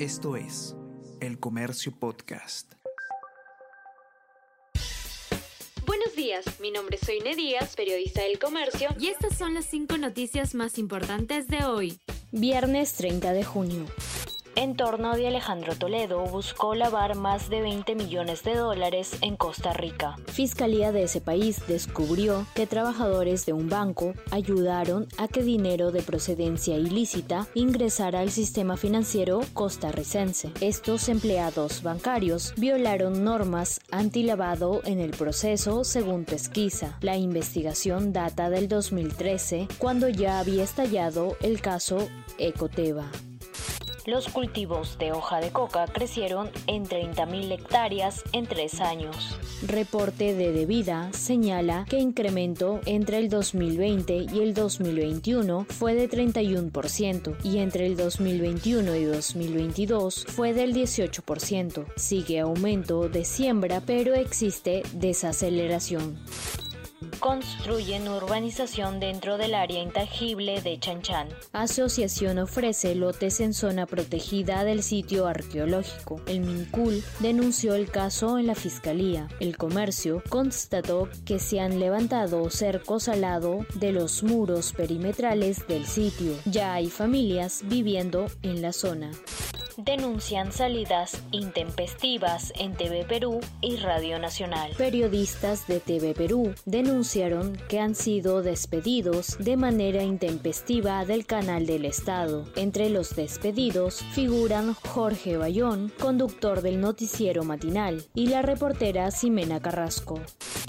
Esto es El Comercio Podcast. Buenos días, mi nombre es Soine Díaz, periodista del Comercio, y estas son las cinco noticias más importantes de hoy. Viernes 30 de junio entorno de Alejandro Toledo buscó lavar más de 20 millones de dólares en Costa Rica. Fiscalía de ese país descubrió que trabajadores de un banco ayudaron a que dinero de procedencia ilícita ingresara al sistema financiero costarricense. Estos empleados bancarios violaron normas antilavado en el proceso según pesquisa. La investigación data del 2013, cuando ya había estallado el caso Ecoteva los cultivos de hoja de coca crecieron en 30.000 hectáreas en tres años. Reporte de Debida señala que incremento entre el 2020 y el 2021 fue de 31% y entre el 2021 y 2022 fue del 18%. Sigue aumento de siembra pero existe desaceleración construyen urbanización dentro del área intangible de Chanchan. Asociación ofrece lotes en zona protegida del sitio arqueológico. El Mincul denunció el caso en la fiscalía. El comercio constató que se han levantado cercos al lado de los muros perimetrales del sitio. Ya hay familias viviendo en la zona denuncian salidas intempestivas en TV Perú y Radio Nacional. Periodistas de TV Perú denunciaron que han sido despedidos de manera intempestiva del canal del Estado. Entre los despedidos figuran Jorge Bayón, conductor del noticiero matinal, y la reportera Ximena Carrasco.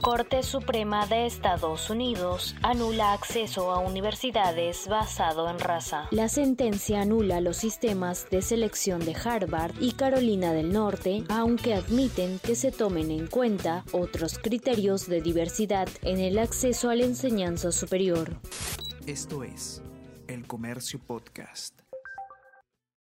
Corte Suprema de Estados Unidos anula acceso a universidades basado en raza. La sentencia anula los sistemas de selección de Harvard y Carolina del Norte, aunque admiten que se tomen en cuenta otros criterios de diversidad en el acceso a la enseñanza superior. Esto es El Comercio Podcast.